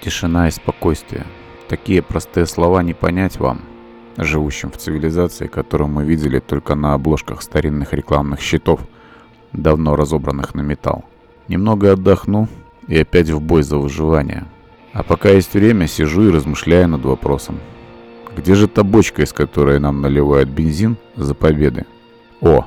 Тишина и спокойствие. Такие простые слова не понять вам, живущим в цивилизации, которую мы видели только на обложках старинных рекламных щитов, давно разобранных на металл. Немного отдохну и опять в бой за выживание. А пока есть время, сижу и размышляю над вопросом. Где же та бочка, из которой нам наливают бензин за победы? О,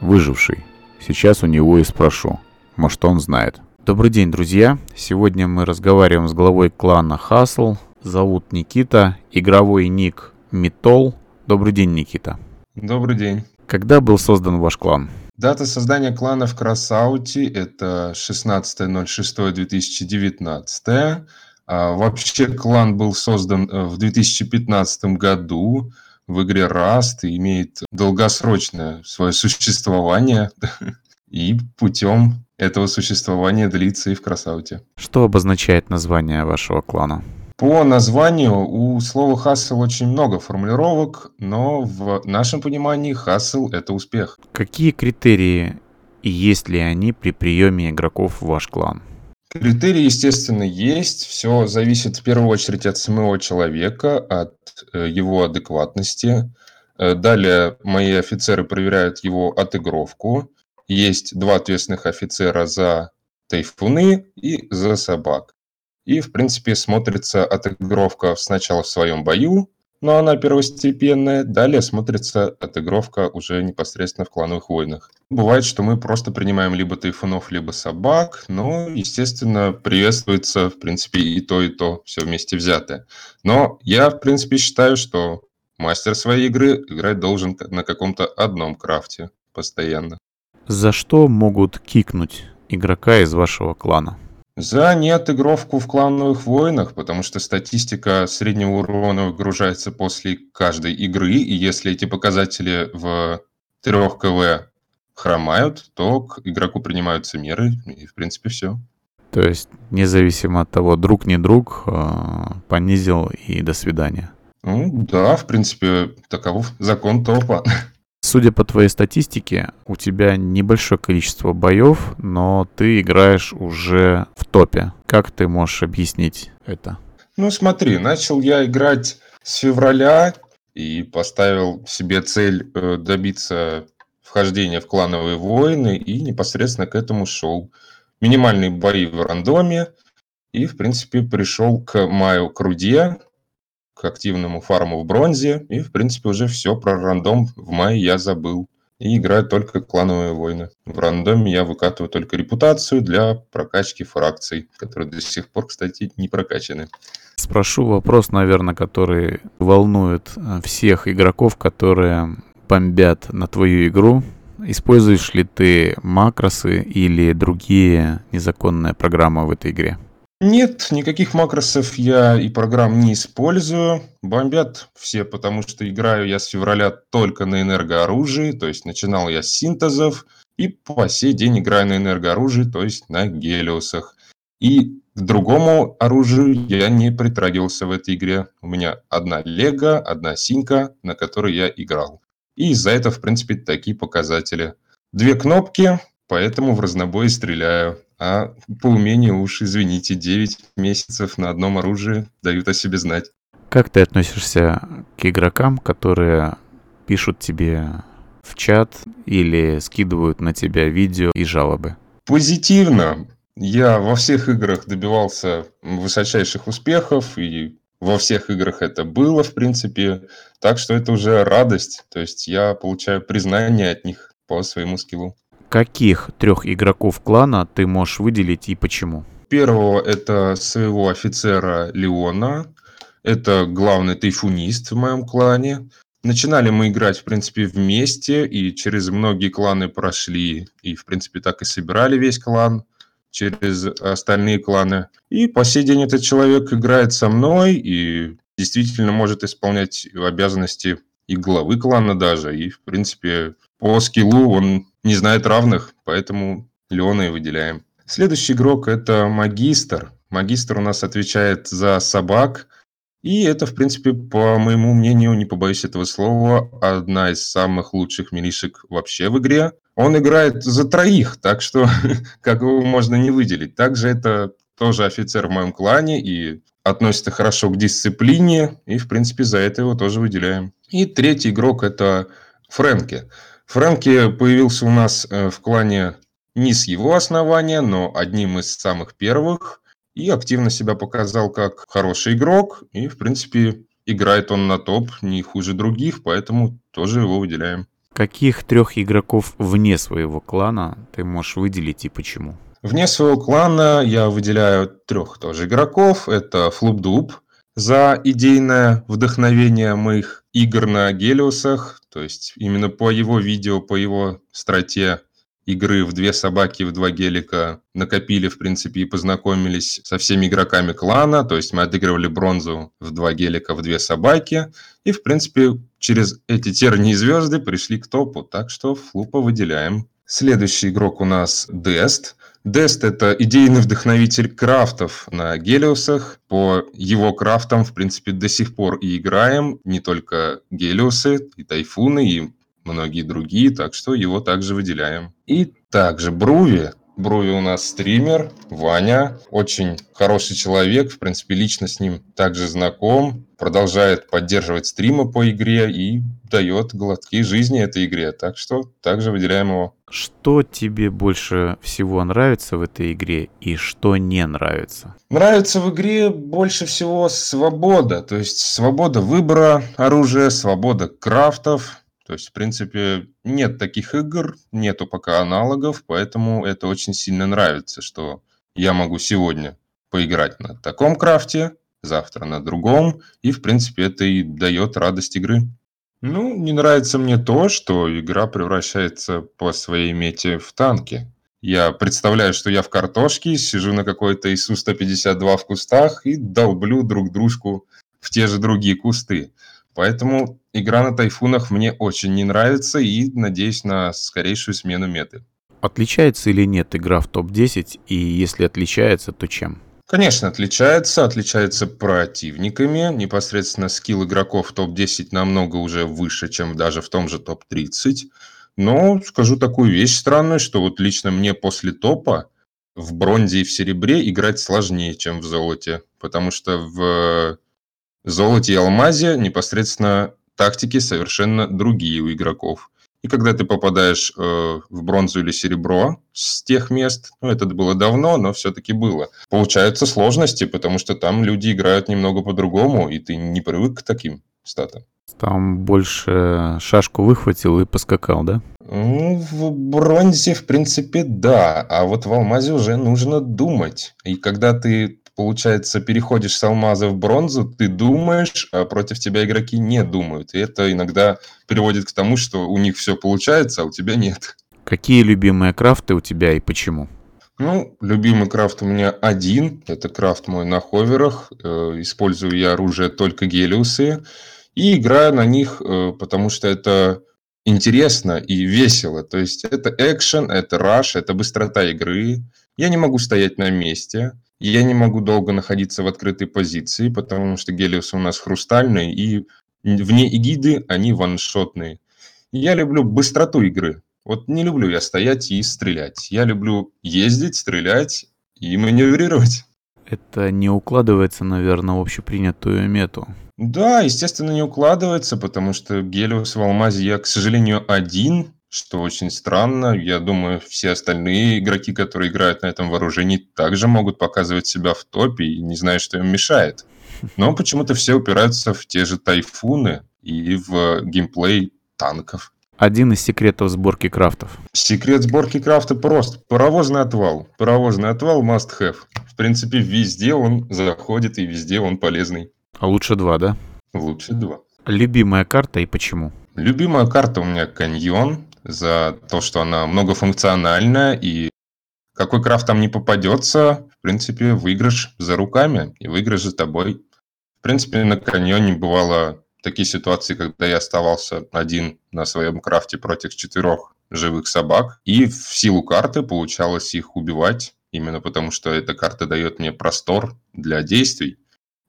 выживший. Сейчас у него и спрошу. Может, он знает. Добрый день, друзья. Сегодня мы разговариваем с главой клана Хасл. Зовут Никита. Игровой ник Митол. Добрый день, Никита. Добрый день. Когда был создан ваш клан? Дата создания клана в Красауте – это 16.06.2019. А вообще клан был создан э, в 2015 году в игре Rust и имеет долгосрочное свое существование. И путем этого существования длится и в Красауте. Что обозначает название вашего клана? По названию у слова «хасл» очень много формулировок, но в нашем понимании «хасл» — это успех. Какие критерии и есть ли они при приеме игроков в ваш клан? Критерии, естественно, есть. Все зависит в первую очередь от самого человека, от э, его адекватности. Э, далее мои офицеры проверяют его отыгровку. Есть два ответственных офицера за тайфуны и за собак. И, в принципе, смотрится отыгровка сначала в своем бою, но она первостепенная. Далее смотрится отыгровка уже непосредственно в клановых войнах. Бывает, что мы просто принимаем либо тайфунов, либо собак, но, естественно, приветствуется, в принципе, и то, и то, все вместе взятое. Но я, в принципе, считаю, что мастер своей игры играть должен на каком-то одном крафте постоянно. За что могут кикнуть игрока из вашего клана? За неотыгровку в клановых войнах, потому что статистика среднего урона выгружается после каждой игры, и если эти показатели в 3 КВ хромают, то к игроку принимаются меры, и в принципе все. То есть, независимо от того, друг не друг, а, понизил и до свидания. Ну да, в принципе, таков закон топа. Судя по твоей статистике, у тебя небольшое количество боев, но ты играешь уже в топе. Как ты можешь объяснить это? Ну смотри, начал я играть с февраля и поставил себе цель э, добиться вхождения в клановые войны и непосредственно к этому шел. Минимальные бои в рандоме и, в принципе, пришел к маю к руде, к активному фарму в бронзе, и, в принципе, уже все про рандом в мае я забыл. И играю только клановые войны. В рандоме я выкатываю только репутацию для прокачки фракций, которые до сих пор, кстати, не прокачаны. Спрошу вопрос, наверное, который волнует э, всех игроков, которые бомбят на твою игру. Используешь ли ты макросы или другие незаконные программы в этой игре? Нет, никаких макросов я и программ не использую. Бомбят все, потому что играю я с февраля только на энергооружии, то есть начинал я с синтезов, и по сей день играю на энергооружии, то есть на гелиосах. И к другому оружию я не притрагивался в этой игре. У меня одна лего, одна синька, на которой я играл. И из-за этого, в принципе, такие показатели. Две кнопки, поэтому в разнобой стреляю. А по умению уж, извините, 9 месяцев на одном оружии дают о себе знать. Как ты относишься к игрокам, которые пишут тебе в чат или скидывают на тебя видео и жалобы? Позитивно. Я во всех играх добивался высочайших успехов, и во всех играх это было, в принципе. Так что это уже радость. То есть я получаю признание от них по своему скиллу. Каких трех игроков клана ты можешь выделить и почему? Первого это своего офицера Леона. Это главный тайфунист в моем клане. Начинали мы играть, в принципе, вместе, и через многие кланы прошли, и, в принципе, так и собирали весь клан через остальные кланы. И по сей день этот человек играет со мной и действительно может исполнять обязанности и главы клана даже. И, в принципе, по скиллу он не знает равных, поэтому Леона и выделяем. Следующий игрок – это Магистр. Магистр у нас отвечает за собак. И это, в принципе, по моему мнению, не побоюсь этого слова, одна из самых лучших милишек вообще в игре. Он играет за троих, так что как его можно не выделить. Также это тоже офицер в моем клане и относится хорошо к дисциплине, и, в принципе, за это его тоже выделяем. И третий игрок – это Фрэнки. Фрэнки появился у нас э, в клане не с его основания, но одним из самых первых, и активно себя показал как хороший игрок, и, в принципе, играет он на топ не хуже других, поэтому тоже его выделяем. Каких трех игроков вне своего клана ты можешь выделить и почему? Вне своего клана я выделяю трех тоже игроков. Это Флубдуб за идейное вдохновение моих игр на Гелиусах. То есть именно по его видео, по его страте игры в две собаки, в два гелика накопили, в принципе, и познакомились со всеми игроками клана. То есть мы отыгрывали бронзу в два гелика, в две собаки. И, в принципе, через эти тернии звезды пришли к топу. Так что флупа выделяем. Следующий игрок у нас Дест. Дест – это идейный вдохновитель крафтов на Гелиусах. По его крафтам, в принципе, до сих пор и играем. Не только Гелиусы, и Тайфуны, и многие другие, так что его также выделяем. И также Бруви. Бруви у нас стример, Ваня, очень хороший человек, в принципе, лично с ним также знаком, продолжает поддерживать стримы по игре и дает глотки жизни этой игре, так что также выделяем его. Что тебе больше всего нравится в этой игре и что не нравится? Нравится в игре больше всего свобода, то есть свобода выбора оружия, свобода крафтов, то есть, в принципе, нет таких игр, нету пока аналогов, поэтому это очень сильно нравится, что я могу сегодня поиграть на таком крафте, завтра на другом, и, в принципе, это и дает радость игры. Ну, не нравится мне то, что игра превращается по своей мете в танки. Я представляю, что я в картошке, сижу на какой-то ИСУ-152 в кустах и долблю друг дружку в те же другие кусты. Поэтому игра на тайфунах мне очень не нравится и надеюсь на скорейшую смену меты. Отличается или нет игра в топ-10, и если отличается, то чем? Конечно, отличается. Отличается противниками. Непосредственно скилл игроков в топ-10 намного уже выше, чем даже в том же топ-30. Но скажу такую вещь странную, что вот лично мне после топа в бронзе и в серебре играть сложнее, чем в золоте. Потому что в золоте и алмазе непосредственно тактики совершенно другие у игроков. И когда ты попадаешь э, в бронзу или серебро с тех мест, ну, это было давно, но все-таки было, получаются сложности, потому что там люди играют немного по-другому, и ты не привык к таким статам. Там больше шашку выхватил и поскакал, да? Ну, в бронзе, в принципе, да. А вот в алмазе уже нужно думать. И когда ты получается, переходишь с алмаза в бронзу, ты думаешь, а против тебя игроки не думают. И это иногда приводит к тому, что у них все получается, а у тебя нет. Какие любимые крафты у тебя и почему? Ну, любимый крафт у меня один. Это крафт мой на ховерах. Э, использую я оружие только гелиусы. И играю на них, э, потому что это интересно и весело. То есть это экшен, это раш, это быстрота игры. Я не могу стоять на месте. Я не могу долго находиться в открытой позиции, потому что Гелиос у нас хрустальный, и вне эгиды они ваншотные. Я люблю быстроту игры. Вот не люблю я стоять и стрелять. Я люблю ездить, стрелять и маневрировать. Это не укладывается, наверное, в общепринятую мету. Да, естественно, не укладывается, потому что Гелиос в Алмазе я, к сожалению, один, что очень странно. Я думаю, все остальные игроки, которые играют на этом вооружении, также могут показывать себя в топе и не знаю, что им мешает. Но почему-то все упираются в те же тайфуны и в геймплей танков. Один из секретов сборки крафтов. Секрет сборки крафта прост. Паровозный отвал. Паровозный отвал must have. В принципе, везде он заходит и везде он полезный. А лучше два, да? Лучше два. Любимая карта и почему? Любимая карта у меня каньон за то, что она многофункциональная, и какой крафт там не попадется, в принципе, выигрыш за руками, и выигрыш за тобой. В принципе, на каньоне бывало такие ситуации, когда я оставался один на своем крафте против четырех живых собак, и в силу карты получалось их убивать, именно потому что эта карта дает мне простор для действий,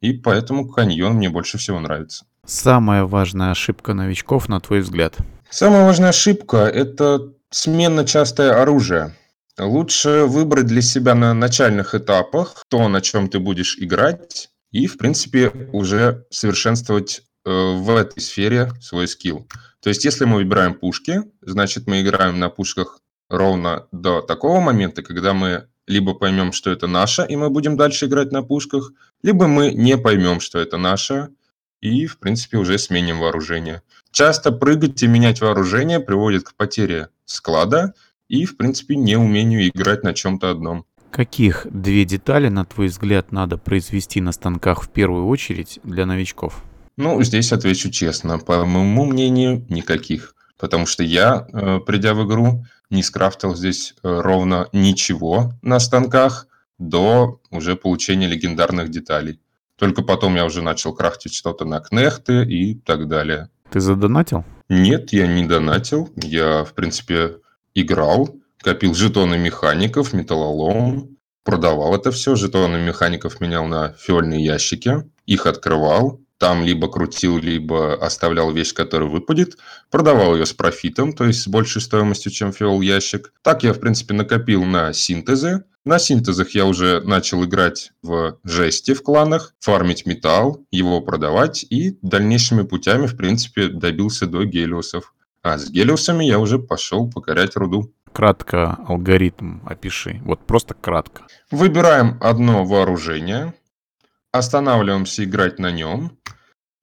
и поэтому каньон мне больше всего нравится. Самая важная ошибка новичков, на твой взгляд? Самая важная ошибка – это сменно частое оружие. Лучше выбрать для себя на начальных этапах то, на чем ты будешь играть, и, в принципе, уже совершенствовать э, в этой сфере свой скилл. То есть, если мы выбираем пушки, значит, мы играем на пушках ровно до такого момента, когда мы либо поймем, что это наше, и мы будем дальше играть на пушках, либо мы не поймем, что это наше, и, в принципе, уже сменим вооружение. Часто прыгать и менять вооружение приводит к потере склада и, в принципе, неумению играть на чем-то одном. Каких две детали, на твой взгляд, надо произвести на станках в первую очередь для новичков? Ну, здесь отвечу честно. По моему мнению, никаких. Потому что я, э, придя в игру, не скрафтил здесь э, ровно ничего на станках до уже получения легендарных деталей. Только потом я уже начал крафтить что-то на кнехты и так далее. Ты задонатил? Нет, я не донатил. Я, в принципе, играл, копил жетоны механиков, металлолом, продавал это все. Жетоны механиков менял на фиольные ящики, их открывал, там либо крутил, либо оставлял вещь, которая выпадет, продавал ее с профитом, то есть с большей стоимостью, чем фиол ящик. Так я, в принципе, накопил на синтезы. На синтезах я уже начал играть в жести в кланах, фармить металл, его продавать и дальнейшими путями, в принципе, добился до гелиосов. А с гелиосами я уже пошел покорять руду. Кратко алгоритм опиши. Вот просто кратко. Выбираем одно вооружение, останавливаемся играть на нем,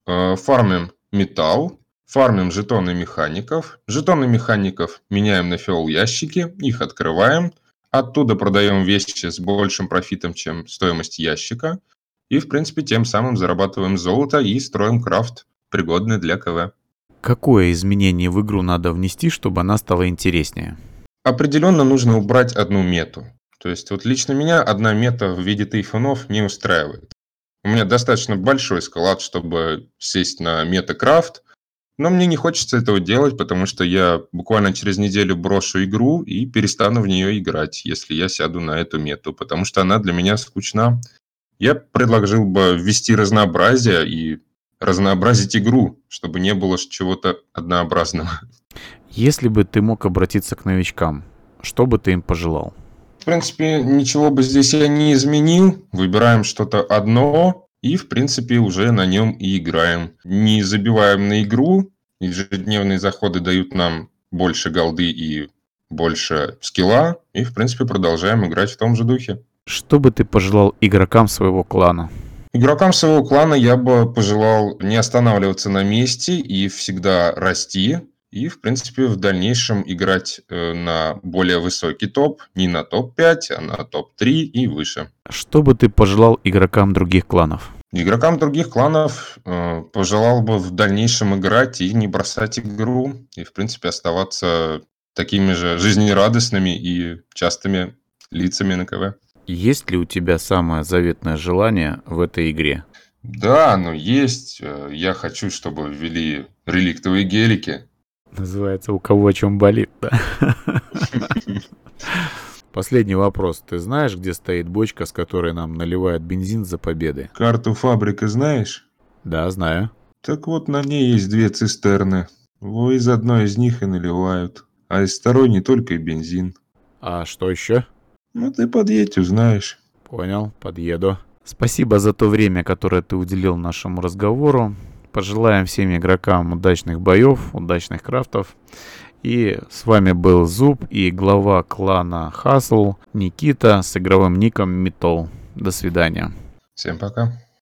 э, фармим металл, фармим жетоны механиков, жетоны механиков меняем на фиол ящики, их открываем, оттуда продаем вещи с большим профитом, чем стоимость ящика, и, в принципе, тем самым зарабатываем золото и строим крафт, пригодный для КВ. Какое изменение в игру надо внести, чтобы она стала интереснее? Определенно нужно убрать одну мету. То есть вот лично меня одна мета в виде тайфунов не устраивает. У меня достаточно большой склад, чтобы сесть на метакрафт, но мне не хочется этого делать, потому что я буквально через неделю брошу игру и перестану в нее играть, если я сяду на эту мету, потому что она для меня скучна. Я предложил бы ввести разнообразие и разнообразить игру, чтобы не было чего-то однообразного. Если бы ты мог обратиться к новичкам, что бы ты им пожелал? Принципе, ничего бы здесь я не изменил. Выбираем что-то одно и, в принципе, уже на нем и играем. Не забиваем на игру. Ежедневные заходы дают нам больше голды и больше скилла. И, в принципе, продолжаем играть в том же духе. Что бы ты пожелал игрокам своего клана? Игрокам своего клана я бы пожелал не останавливаться на месте и всегда расти, и, в принципе, в дальнейшем играть э, на более высокий топ, не на топ-5, а на топ-3 и выше. Что бы ты пожелал игрокам других кланов? Игрокам других кланов э, пожелал бы в дальнейшем играть и не бросать игру, и, в принципе, оставаться такими же жизнерадостными и частыми лицами на КВ. Есть ли у тебя самое заветное желание в этой игре? Да, оно есть. Э, я хочу, чтобы ввели реликтовые гелики. Называется «У кого о чем болит», да? Последний вопрос. Ты знаешь, где стоит бочка, с которой нам наливают бензин за победы? Карту фабрики знаешь? Да, знаю. Так вот, на ней есть две цистерны. Во из одной из них и наливают. А из второй не только и бензин. А что еще? Ну, ты подъедь, узнаешь. Понял, подъеду. Спасибо за то время, которое ты уделил нашему разговору. Пожелаем всем игрокам удачных боев, удачных крафтов. И с вами был Зуб и глава клана Хасл Никита с игровым ником Митол. До свидания. Всем пока.